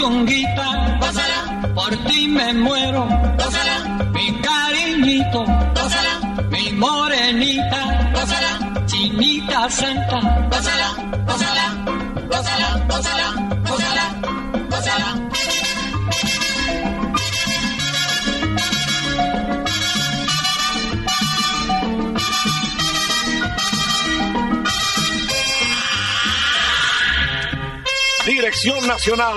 Mi puchonguita, gózala, por ti me muero, gózala, mi cariñito, gózala, mi morenita, gózala, chinita santa, gózala, gózala, gózala, gózala, gózala, gózala. Dirección Nacional,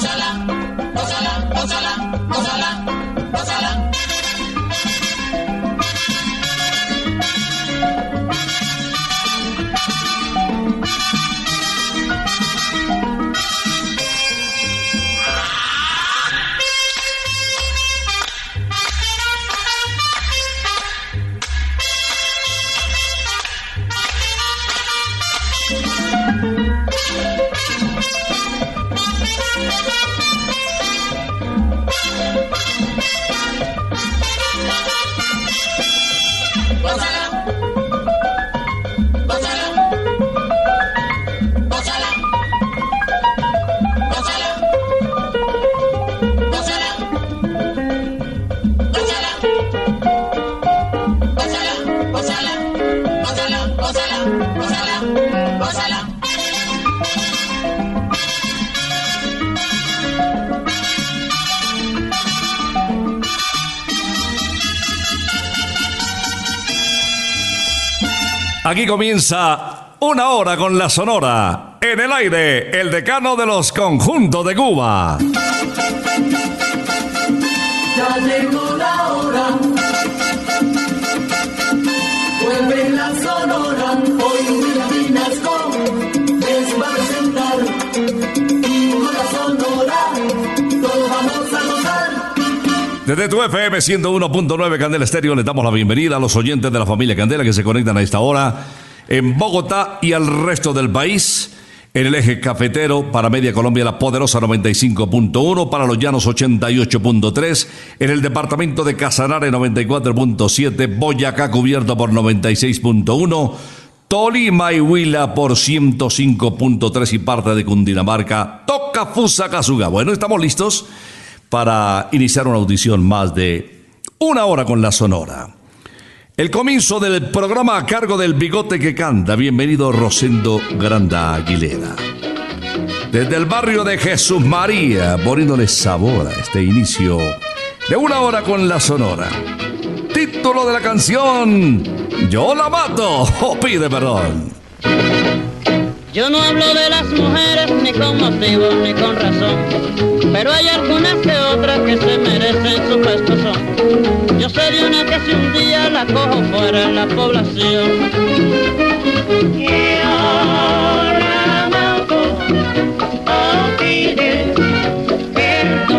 Aquí comienza una hora con la Sonora. En el aire, el decano de los conjuntos de Cuba. Desde tu FM 101.9 Candela Estéreo les damos la bienvenida a los oyentes de la familia Candela que se conectan a esta hora en Bogotá y al resto del país. En el eje cafetero para Media Colombia la poderosa 95.1, para los llanos 88.3, en el departamento de Casanare 94.7, Boyacá cubierto por 96.1, Tolima y Huila por 105.3 y parte de Cundinamarca, toca Fusacasuga. Bueno, estamos listos para iniciar una audición más de una hora con la Sonora. El comienzo del programa a cargo del bigote que canta. Bienvenido Rosendo Granda Aguilera. Desde el barrio de Jesús María, poniéndole sabor a este inicio de una hora con la Sonora. Título de la canción, Yo la mato, o pide perdón. Yo no hablo de las mujeres ni con motivo ni con razón, pero hay algunas que otras que se merecen su son. Yo sé de una que si un día la cojo fuera en la población.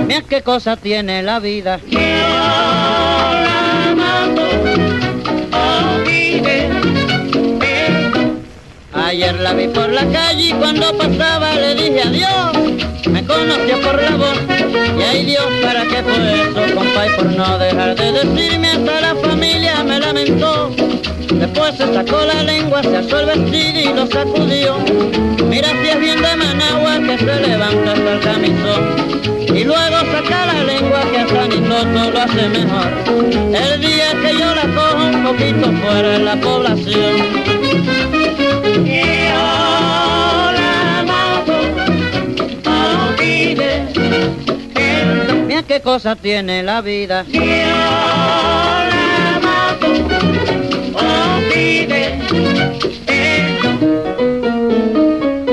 Mira qué cosa tiene la vida. Ayer la vi por la calle y cuando pasaba le dije adiós. Me conoció por la voz y ay Dios, ¿para qué fue eso, compa? Y por no dejar de decirme hasta la familia me lamentó. Después se sacó la lengua, se asó el vestido y lo sacudió. Mira si es bien de Managua que se levanta hasta el camisón. Y luego saca la lengua que ni todo lo hace mejor. El día que yo la cojo un poquito fuera de la población. Qué cosa tiene la vida.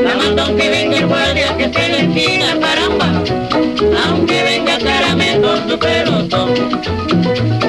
La mando aunque venga el guardia que en la esquina, caramba. Aunque venga caramelo su pelotón.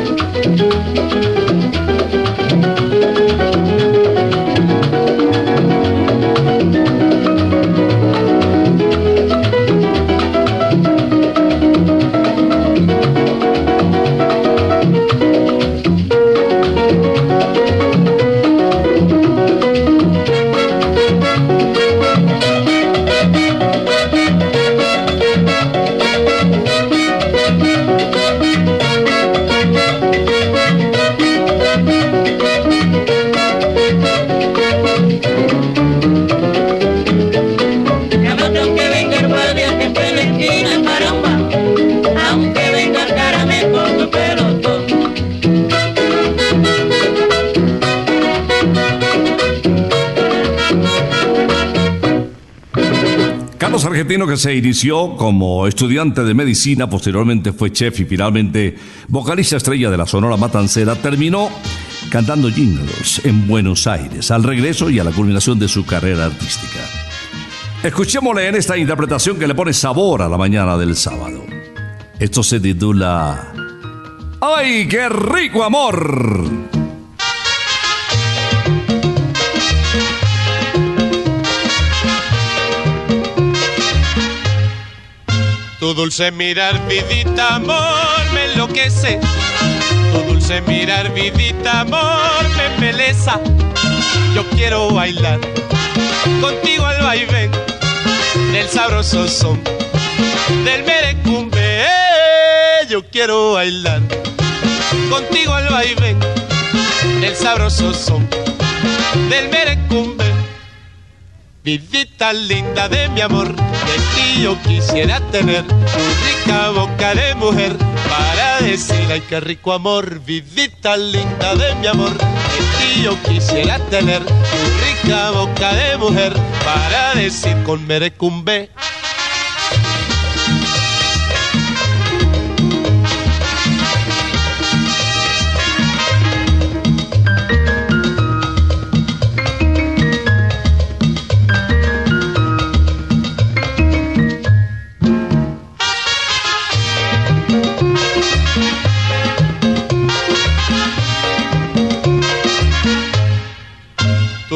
Que se inició como estudiante de medicina, posteriormente fue chef y finalmente vocalista estrella de la Sonora Matancera, terminó cantando jingles en Buenos Aires, al regreso y a la culminación de su carrera artística. Escuchémosle en esta interpretación que le pone sabor a la mañana del sábado. Esto se titula ¡Ay, qué rico amor! Tu dulce mirar, vidita, amor, me enloquece. Tu dulce mirar, vidita, amor, me embeleza. Yo quiero bailar contigo al vaivén del sabroso son del merecumbe. Yo quiero bailar contigo al vaivén del sabroso son del merecumbe. Vidita linda de mi amor de ti yo quisiera tener tu rica boca de mujer para decir ay qué rico amor, vidita linda de mi amor. De ti yo quisiera tener tu rica boca de mujer para decir con merecumbe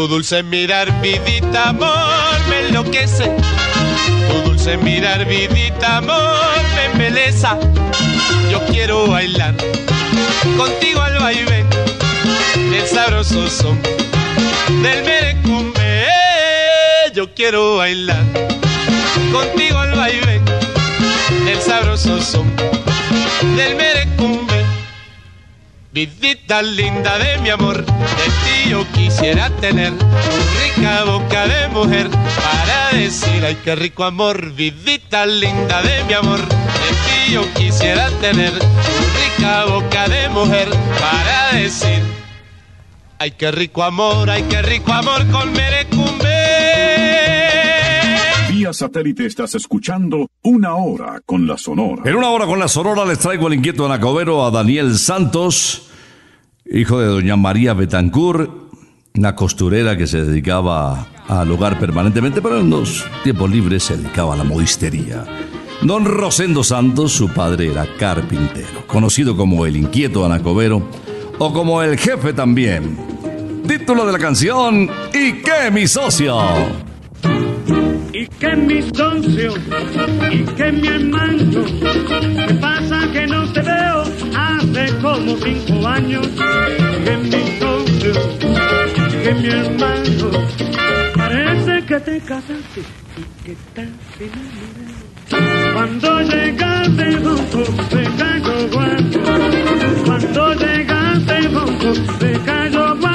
Tu dulce mirar, vidita, amor, me enloquece. Tu dulce mirar, vidita, amor, me embeleza. Yo quiero bailar contigo al vaivén del sabroso son del merecumbe. Yo quiero bailar contigo al vaivén del sabroso son del merecumbe. Vidita linda de mi amor, yo quisiera tener rica boca de mujer para decir ay qué rico amor. Vidita linda de mi amor, de ti yo quisiera tener rica boca de mujer para decir ay qué rico amor, ay qué rico amor con merecumbe. Vía satélite estás escuchando Una Hora con la Sonora. En Una Hora con la Sonora les traigo el inquieto anacobero a Daniel Santos, hijo de doña María Betancourt una costurera que se dedicaba al hogar permanentemente, pero en los tiempos libres se dedicaba a la modistería. Don Rosendo Santos, su padre era carpintero, conocido como el inquieto Anacobero o como el jefe también. Título de la canción, ¿Y qué mi socio? Y que mi socio y que mi hermano ¿qué pasa que no te veo hace como cinco años que mi socio y que mi hermano parece que te casaste y que estás enamorado cuando llegaste bonco se cayó guapo. Cuando llegaste bonco se cayó guapo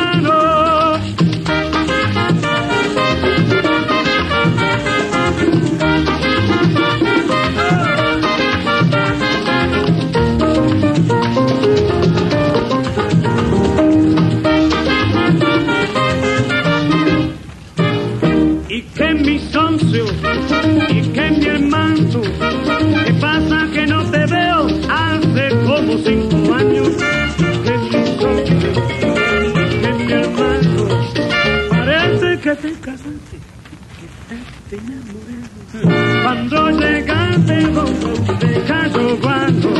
enamorado cuando llegaste bonco te cayó guapo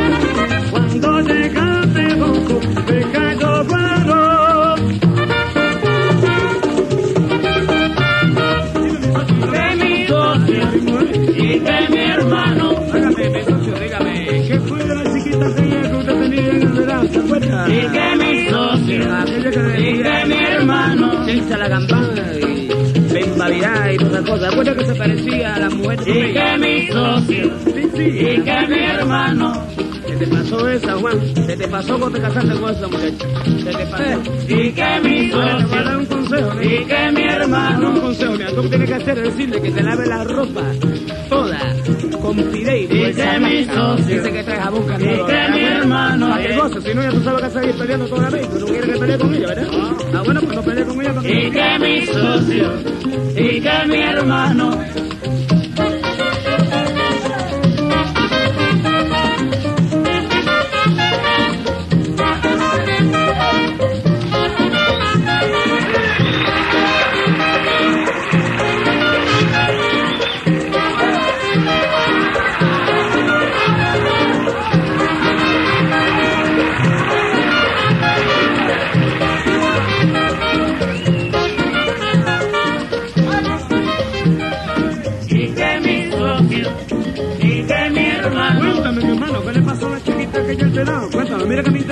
cuando llegaste Juan. Se te pasó cuando te casaste con esa muchacha. Se te pasó. Y que mi Bueno, te a dar socio un consejo, ¿no? y que mi Un hermano. consejo, mira, tú tienes que hacer es decirle que te lave la ropa toda con Pirey. Y que mi socio Dice que trae jabón y caliente. que mi hermano. Para que goce, si no ya tú sabes que a seguir peleando toda la vez. Tú no quieres que pelee con ella, ¿verdad? Ah, bueno, pues no pelee con ella. Y que mi socio y que mi hermano.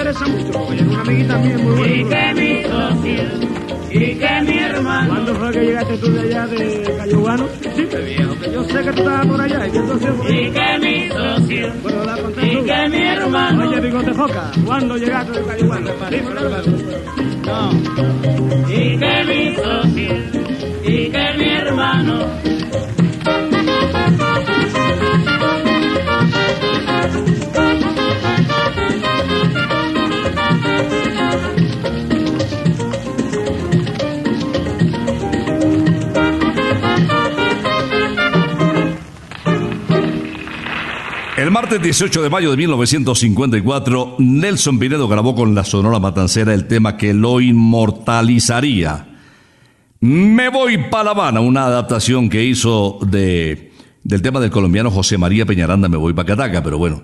Interesa mucho, porque ella es una amiguita mía muy Y que mi socio y que mi hermano. ¿Cuándo fue que llegaste tú de allá de Cayobano? Sí, te viejo, que yo sé que tú estabas por allá y que por Y que mi socio Bueno, la conté y tú. que mi hermano. Oye, bigote foca, ¿cuándo llegaste de verdad. No. Y que mi socio y que mi hermano. El martes 18 de mayo de 1954, Nelson Pinedo grabó con la Sonora Matancera el tema que lo inmortalizaría. Me voy para La Habana, una adaptación que hizo de, del tema del colombiano José María Peñaranda, Me voy para Cataca, pero bueno,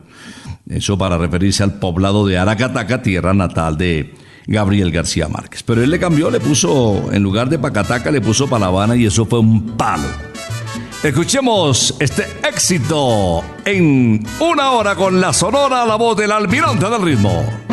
eso para referirse al poblado de Aracataca, tierra natal de Gabriel García Márquez. Pero él le cambió, le puso, en lugar de Pacataca, le puso para La Habana y eso fue un palo. Escuchemos este éxito en una hora con la sonora la voz del almirante del ritmo.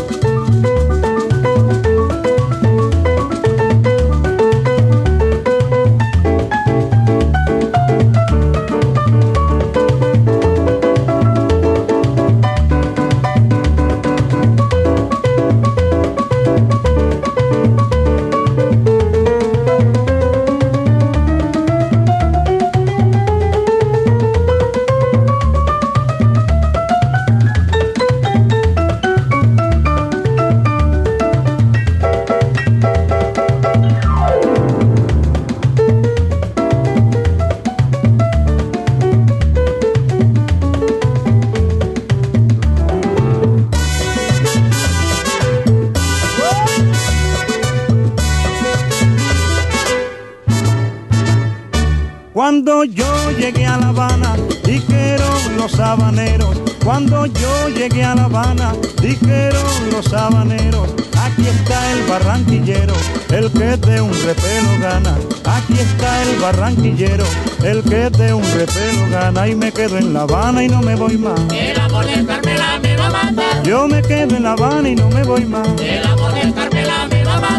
Cuando yo llegué a La Habana, dijeron los habaneros. Cuando yo llegué a La Habana, dijeron los habaneros. Aquí está el barranquillero, el que de un repelo gana. Aquí está el barranquillero, el que de un repelo gana. Y me quedo en La Habana y no me voy más. El amor de Carmela me va a matar. Yo me quedo en La Habana y no me voy más. El amor de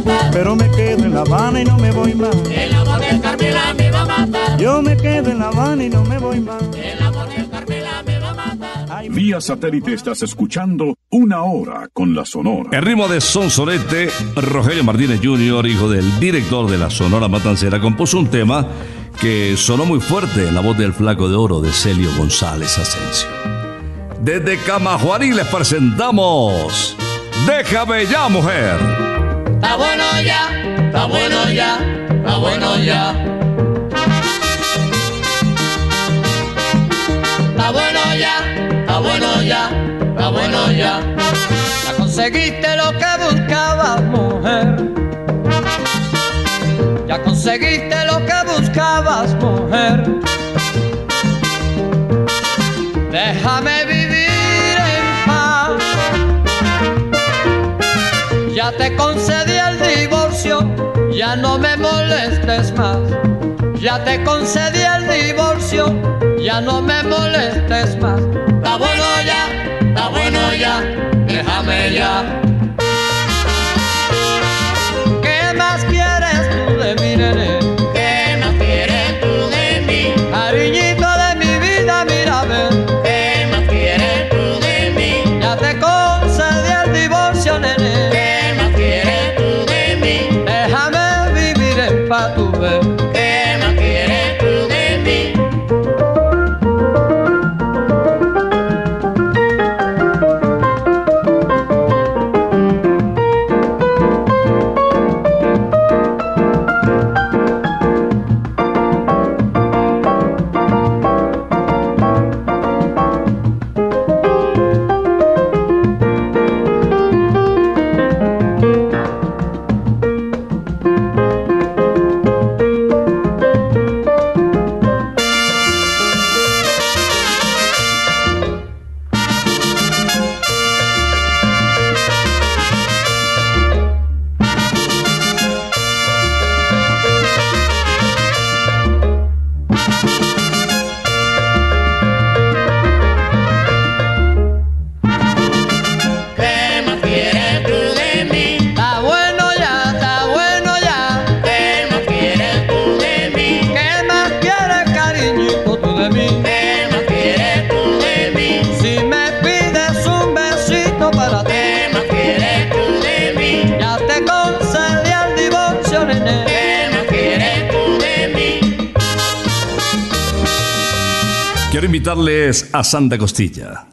matar. Pero me quedo en La Habana y no me voy más. El amor de Carmela me va a matar. Yo me quedo en La Habana y no me voy más. El amor de Carmela me va a matar. Ay, Vía satélite estás escuchando Una Hora con la Sonora. El ritmo de Sonsonete, Rogelio Martínez Jr., hijo del director de la Sonora Matancera, compuso un tema que sonó muy fuerte en la voz del flaco de oro de Celio González Asensio. Desde Camajuaní les presentamos Déjame ya, mujer. Está bueno ya, está bueno ya, está bueno ya. Está bueno ya, está bueno ya, está bueno ya. Ya conseguiste lo que buscabas, mujer. Ya conseguiste lo que buscabas, mujer. Déjame vivir en paz. Ya te concedí ya no me molestes más. Ya te concedí el divorcio, ya no me molestes más. Está bueno ya, está bueno ya, déjame ya. Santa Costilla.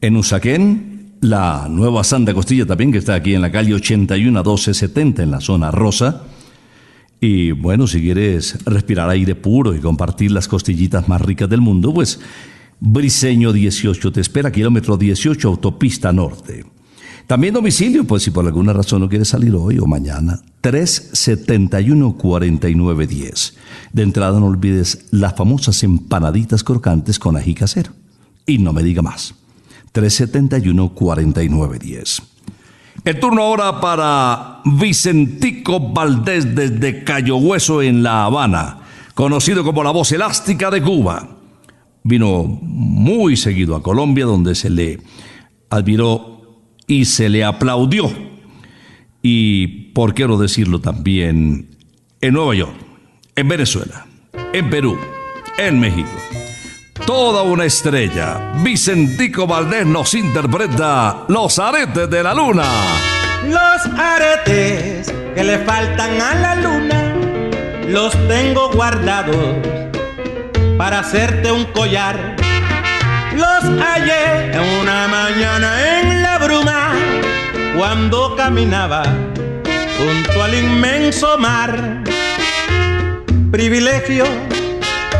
En Usaquén, la nueva Santa Costilla también, que está aquí en la calle 81 1270 en la zona rosa. Y bueno, si quieres respirar aire puro y compartir las costillitas más ricas del mundo, pues Briseño 18 te espera, kilómetro 18, autopista norte. También domicilio, pues si por alguna razón no quiere salir hoy o mañana, 371-4910. De entrada no olvides las famosas empanaditas crocantes con ají casero. Y no me diga más. 371-4910. El turno ahora para Vicentico Valdés desde Cayo Hueso en La Habana, conocido como la voz elástica de Cuba. Vino muy seguido a Colombia donde se le admiró y se le aplaudió. Y, por qué no decirlo también, en Nueva York, en Venezuela, en Perú, en México. Toda una estrella. Vicentico Valdés nos interpreta Los aretes de la luna. Los aretes que le faltan a la luna, los tengo guardados para hacerte un collar. Los hallé en una mañana en la bruma cuando caminaba junto al inmenso mar. Privilegio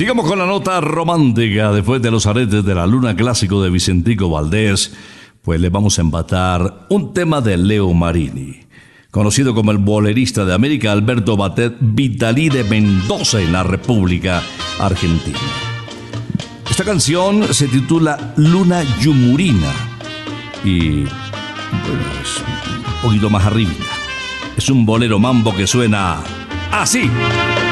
Sigamos con la nota romántica después de los aretes de la luna clásico de Vicentico Valdés, pues le vamos a empatar un tema de Leo Marini, conocido como el bolerista de América Alberto Batet Vitalí de Mendoza en la República Argentina. Esta canción se titula Luna Yumurina y bueno, es un poquito más arriba. Es un bolero mambo que suena así.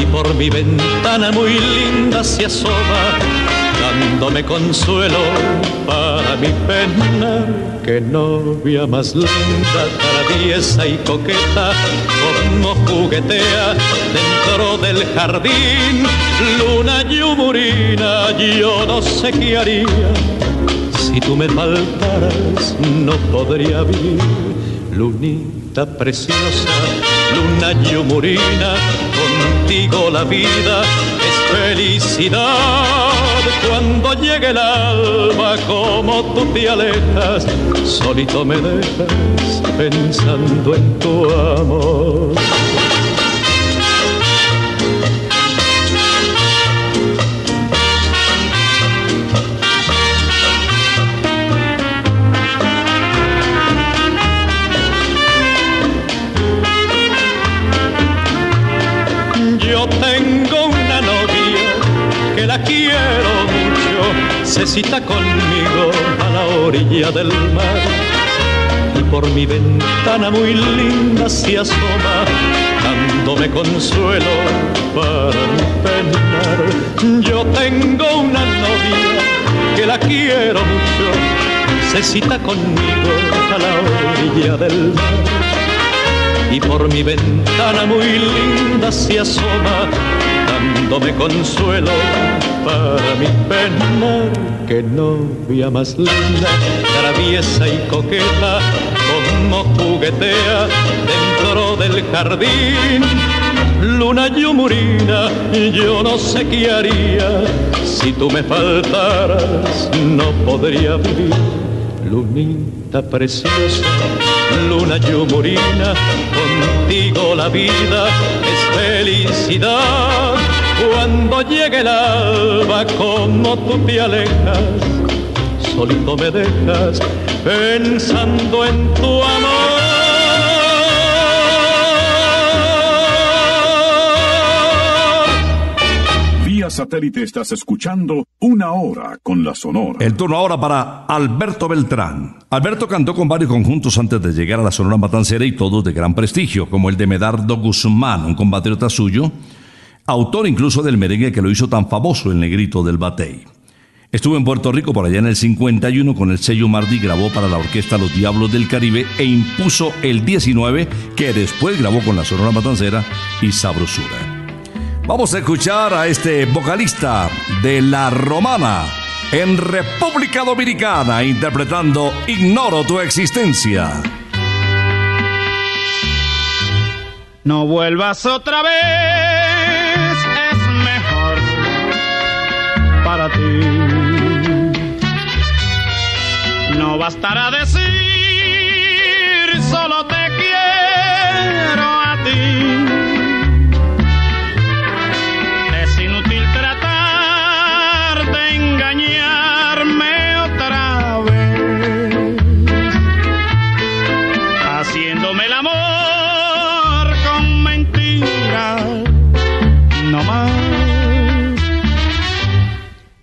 y por mi ventana muy linda se asoma, dándome consuelo para mi pena. Que novia más linda, traviesa y coqueta, como juguetea dentro del jardín. Luna yumurina, yo no sé qué haría. Si tú me faltaras, no podría vivir. Lunita preciosa, luna yumurina, contigo la vida es felicidad. Cuando llegue el alma, como tú te alejas, solito me dejas pensando en tu amor. Se cita conmigo a la orilla del mar por mi ventana muy linda se asoma, dándome consuelo para mi Yo tengo una novia que la quiero mucho, se cita conmigo a la orilla del mar. Y por mi ventana muy linda se asoma, dándome consuelo para mi pena. Que novia más linda, traviesa y coqueta, como juguetea dentro del jardín. Luna yumurina, yo no sé qué haría si tú me faltaras, no podría vivir. Lunita preciosa, luna yumurina, contigo la vida es felicidad. Cuando llegue el alba, como tú te alejas, solito me dejas pensando en tu amor. Vía satélite estás escuchando Una Hora con la Sonora. El turno ahora para Alberto Beltrán. Alberto cantó con varios conjuntos antes de llegar a la Sonora Matancera y todos de gran prestigio, como el de Medardo Guzmán, un compatriota suyo, autor incluso del merengue que lo hizo tan famoso, el negrito del batey. Estuvo en Puerto Rico por allá en el 51 con el sello Mardi, grabó para la orquesta Los Diablos del Caribe e impuso el 19 que después grabó con la Sonora Matancera y Sabrosura. Vamos a escuchar a este vocalista de La Romana en República Dominicana interpretando Ignoro tu existencia. No vuelvas otra vez, para ti. No bastará decir,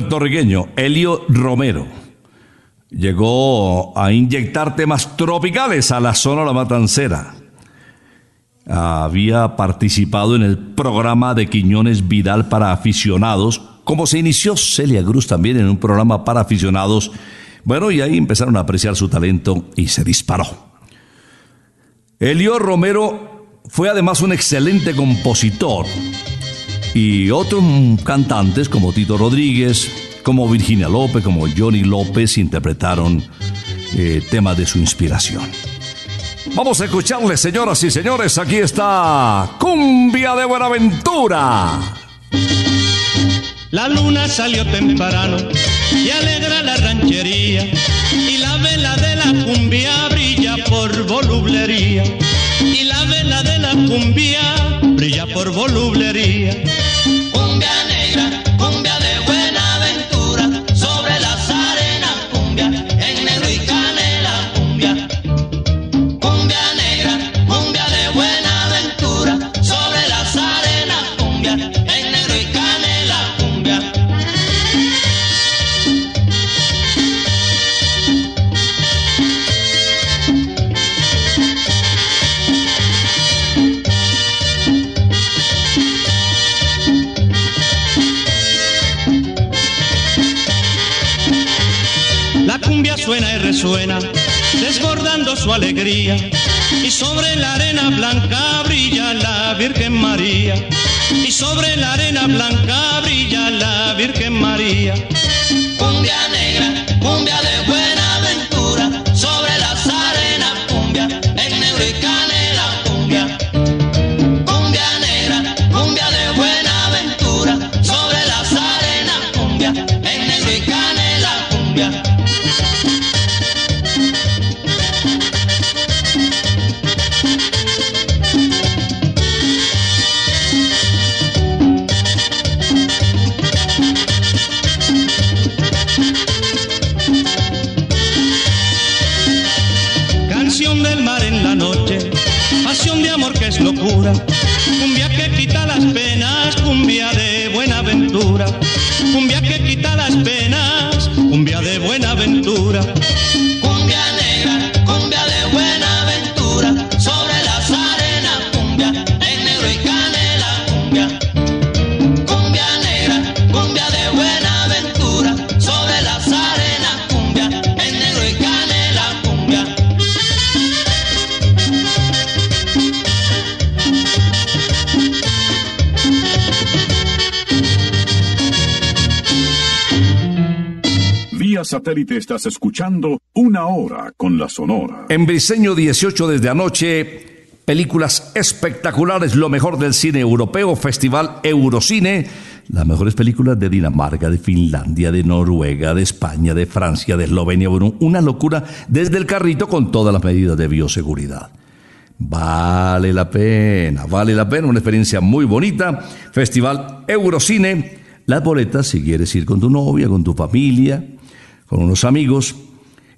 puertorriqueño, Elio Romero. Llegó a inyectar temas tropicales a la zona La Matancera. Había participado en el programa de Quiñones Vidal para aficionados, como se inició Celia Cruz también en un programa para aficionados. Bueno, y ahí empezaron a apreciar su talento y se disparó. Elio Romero fue además un excelente compositor y otros cantantes como Tito Rodríguez, como Virginia López, como Johnny López interpretaron eh, temas de su inspiración. Vamos a escucharle, señoras y señores, aquí está Cumbia de Buenaventura. La luna salió temprano y alegra la ranchería y la vela de la cumbia brilla por volublería y la vela de la cumbia brilla por volublería. Y sobre la arena blanca brilla la Virgen María. Y sobre la arena blanca brilla la Virgen María. Satélite estás escuchando Una Hora con la Sonora. En Briseño 18 desde anoche, películas espectaculares, lo mejor del cine europeo, Festival Eurocine, las mejores películas de Dinamarca, de Finlandia, de Noruega, de España, de Francia, de Eslovenia, bueno, una locura desde el carrito con todas las medidas de bioseguridad. Vale la pena, vale la pena, una experiencia muy bonita. Festival Eurocine. Las boletas, si quieres ir con tu novia, con tu familia, con unos amigos,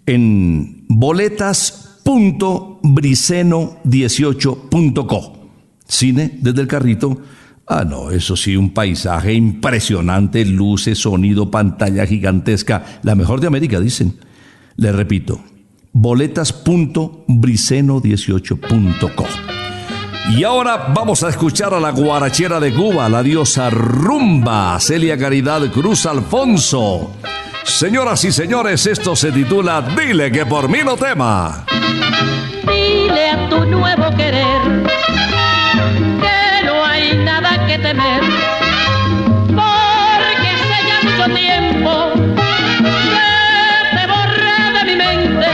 en boletas.briceno18.co. Cine desde el carrito. Ah, no, eso sí, un paisaje impresionante, luces, sonido, pantalla gigantesca, la mejor de América, dicen. Le repito, boletas.briceno18.co. Y ahora vamos a escuchar a la guarachera de Cuba, la diosa Rumba, Celia Caridad Cruz Alfonso. Señoras y señores, esto se titula Dile que por mí no tema. Dile a tu nuevo querer que no hay nada que temer, porque hace ya mucho tiempo que te borré de mi mente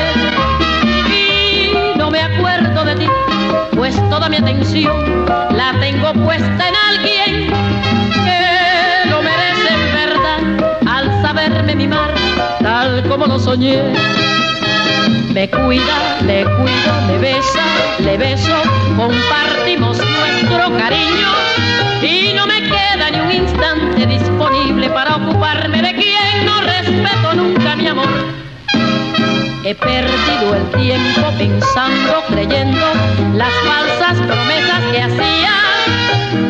y no me acuerdo de ti, pues toda mi atención la tengo puesta en alguien saberme mimar tal como lo soñé. Me cuida, le cuido, le besa, le beso, compartimos nuestro cariño y no me queda ni un instante disponible para ocuparme de quien no respeto nunca mi amor. He perdido el tiempo pensando, creyendo las falsas promesas que hacía.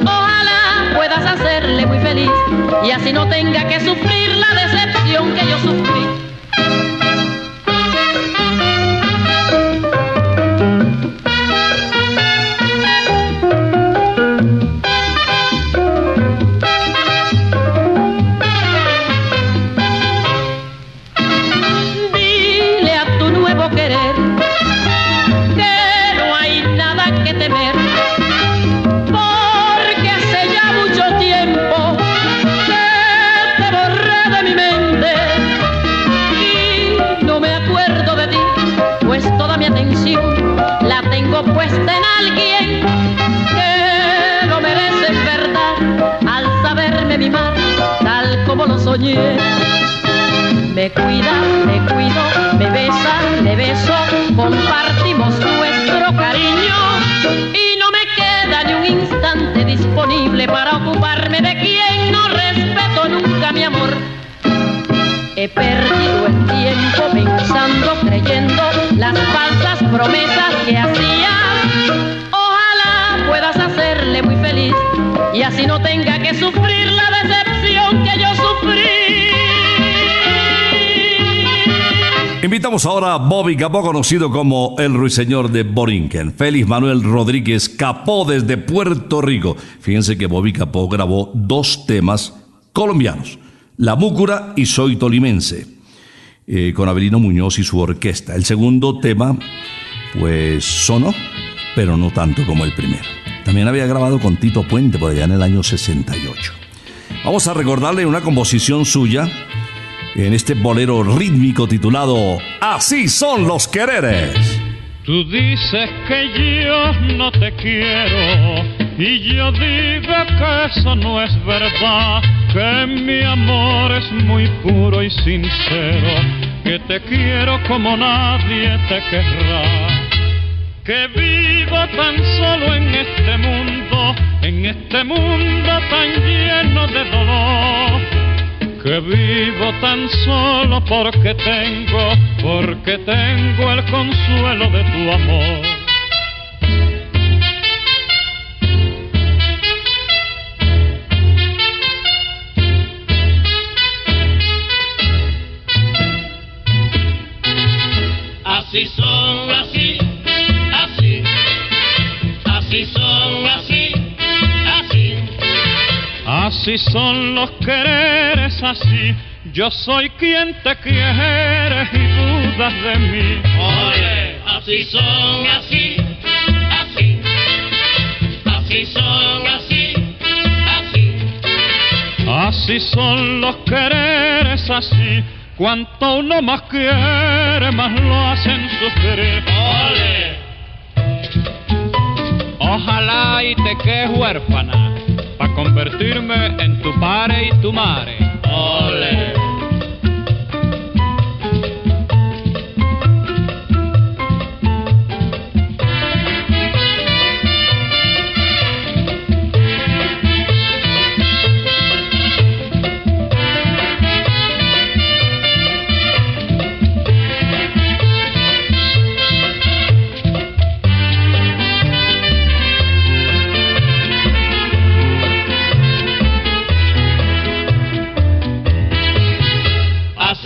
Ojalá puedas hacerle muy feliz y así no tenga que sufrir la promesas que hacía. Ojalá puedas hacerle muy feliz y así no tenga que sufrir la decepción que yo sufrí. Invitamos ahora a Bobby Capó, conocido como el ruiseñor de Borinquen. Félix Manuel Rodríguez Capó desde Puerto Rico. Fíjense que Bobby Capó grabó dos temas colombianos, La Múcura y Soy Tolimense, eh, con Abelino Muñoz y su orquesta. El segundo tema, pues sonó, pero no tanto como el primero. También había grabado con Tito Puente por allá en el año 68. Vamos a recordarle una composición suya en este bolero rítmico titulado Así son los quereres. Tú dices que yo no te quiero y yo digo que eso no es verdad, que mi amor es muy puro y sincero, que te quiero como nadie te querrá. Que vivo tan solo en este mundo, en este mundo tan lleno de dolor que vivo tan solo porque tengo, porque tengo el consuelo de tu amor. Así son, Así son los quereres, así. Yo soy quien te quiere y dudas de mí. Oye, así son, así, así, así son, así, así. Así son los quereres, así. Cuanto uno más quiere, más lo hacen sufrir. Ole. Ojalá y te quedes huérfana, para convertirme en tu padre y tu madre.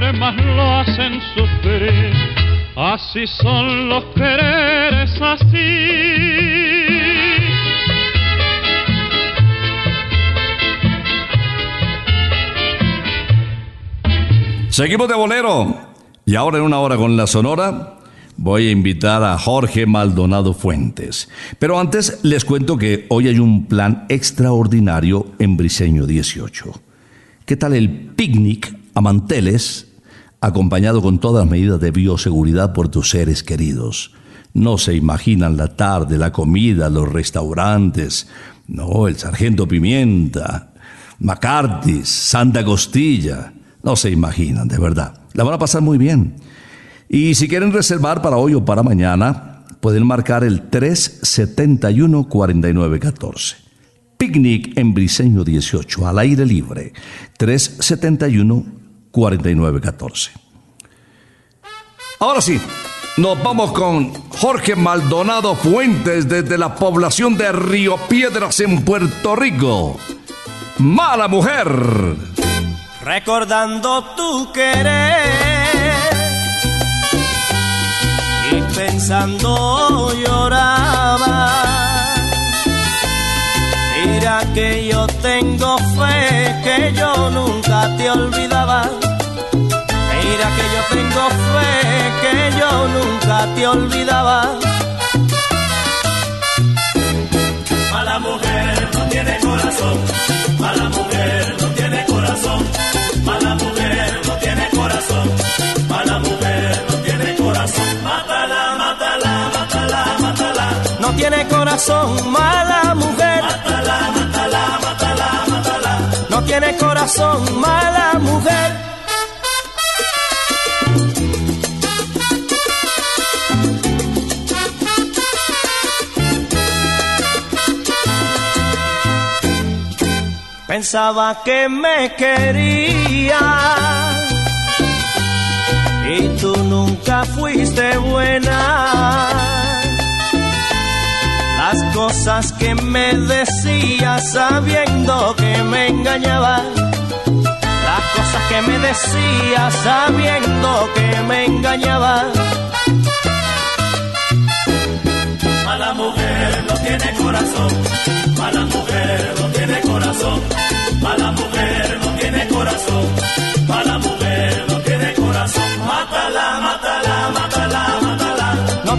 más lo hacen sufrir. Así son los quereres, así. Seguimos de bolero. Y ahora en una hora con la Sonora voy a invitar a Jorge Maldonado Fuentes. Pero antes les cuento que hoy hay un plan extraordinario en Briseño 18. ¿Qué tal el picnic a manteles acompañado con todas las medidas de bioseguridad por tus seres queridos? No se imaginan la tarde, la comida, los restaurantes. No, el sargento Pimienta, McCarthy's, Santa Costilla. No se imaginan, de verdad. La van a pasar muy bien. Y si quieren reservar para hoy o para mañana, pueden marcar el 371-4914. Picnic en Briseño 18, al aire libre. 371-4914. Ahora sí, nos vamos con Jorge Maldonado Fuentes desde la población de Río Piedras en Puerto Rico. Mala mujer. recordando tu querer y pensando lloraba. Mira que yo tengo fe que yo nunca te olvidaba. Mira que yo tengo fe, que yo nunca te olvidaba. Mala mujer no tiene corazón, mala mujer no tiene corazón, mala mujer no tiene corazón, mala mujer no tiene corazón. Mátala, mátala, mátala, mátala. No tiene corazón, mala mujer. Mátala, tiene corazón, mala mujer. Pensaba que me quería y tú nunca fuiste buena. Las cosas que me decías sabiendo que me engañabas. Las cosas que me decías sabiendo que me engañabas. Mala mujer no tiene corazón, mala mujer no tiene corazón, mala mujer no tiene corazón, mala mujer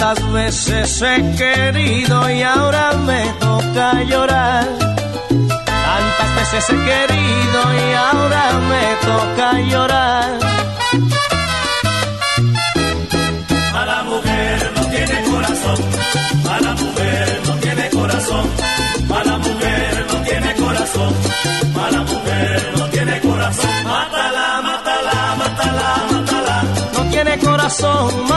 Tantas veces he querido y ahora me toca llorar. Tantas veces he querido y ahora me toca llorar. Mala mujer no tiene corazón, mala mujer no tiene corazón, mala mujer no tiene corazón, mala mujer no tiene corazón. Mátala, mátala, mátala, mátala. No tiene corazón,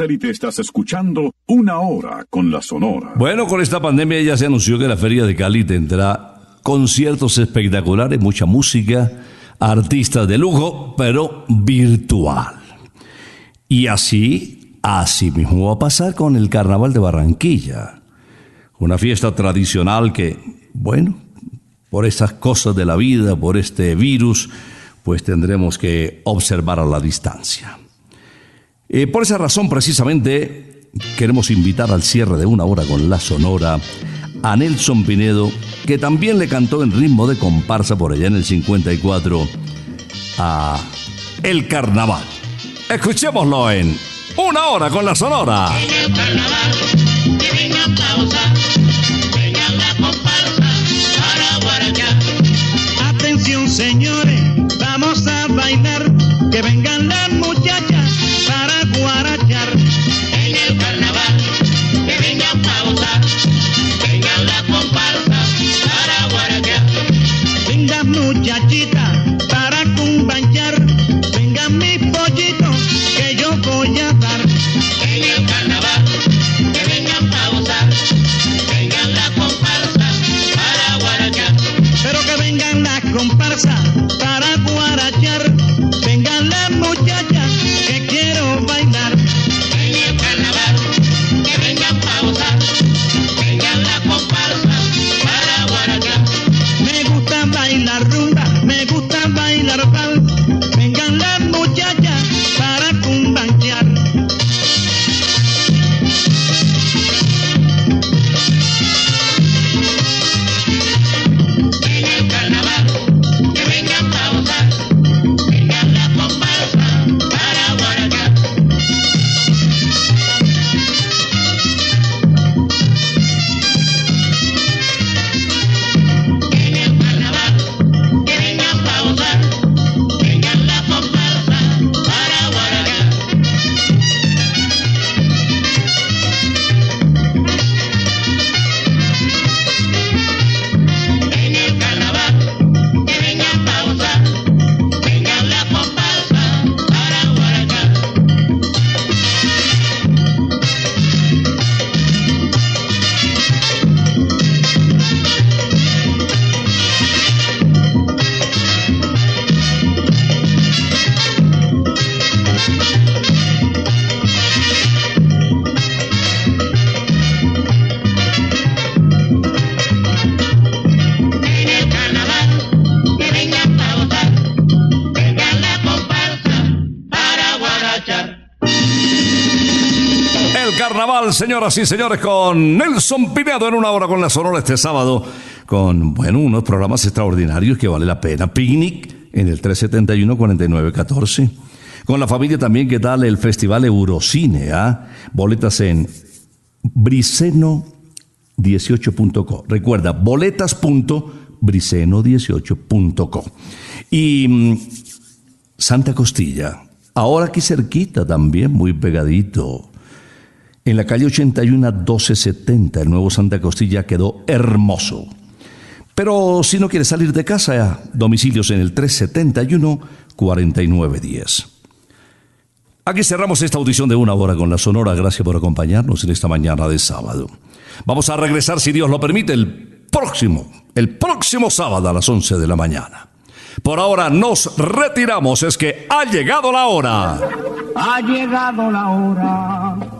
satélite estás escuchando Una Hora con la Sonora. Bueno, con esta pandemia ya se anunció que la Feria de Cali tendrá conciertos espectaculares, mucha música, artistas de lujo, pero virtual. Y así, así mismo va a pasar con el Carnaval de Barranquilla. Una fiesta tradicional que, bueno, por esas cosas de la vida, por este virus, pues tendremos que observar a la distancia. Eh, por esa razón, precisamente, queremos invitar al cierre de una hora con la Sonora a Nelson Pinedo, que también le cantó en ritmo de comparsa por allá en el 54 a El Carnaval. Escuchémoslo en Una hora con la Sonora. señores, vamos a bailar, que vengan las muchachas señoras y señores, con Nelson Pinedo en una hora con la Sonora este sábado, con, bueno, unos programas extraordinarios que vale la pena. Picnic en el 371-4914. Con la familia también, ¿qué tal el Festival Eurocine? ah? Boletas en briseno18.co. Recuerda, boletas.briseno18.co. Y mm, Santa Costilla, ahora aquí cerquita también, muy pegadito. En la calle 81 1270, el nuevo Santa Costilla quedó hermoso. Pero si no quieres salir de casa, domicilios en el 371-4910. Aquí cerramos esta audición de una hora con la Sonora. Gracias por acompañarnos en esta mañana de sábado. Vamos a regresar, si Dios lo permite, el próximo, el próximo sábado a las 11 de la mañana. Por ahora nos retiramos, es que ha llegado la hora. Ha llegado la hora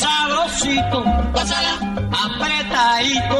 sabrosito, gózala apretadito,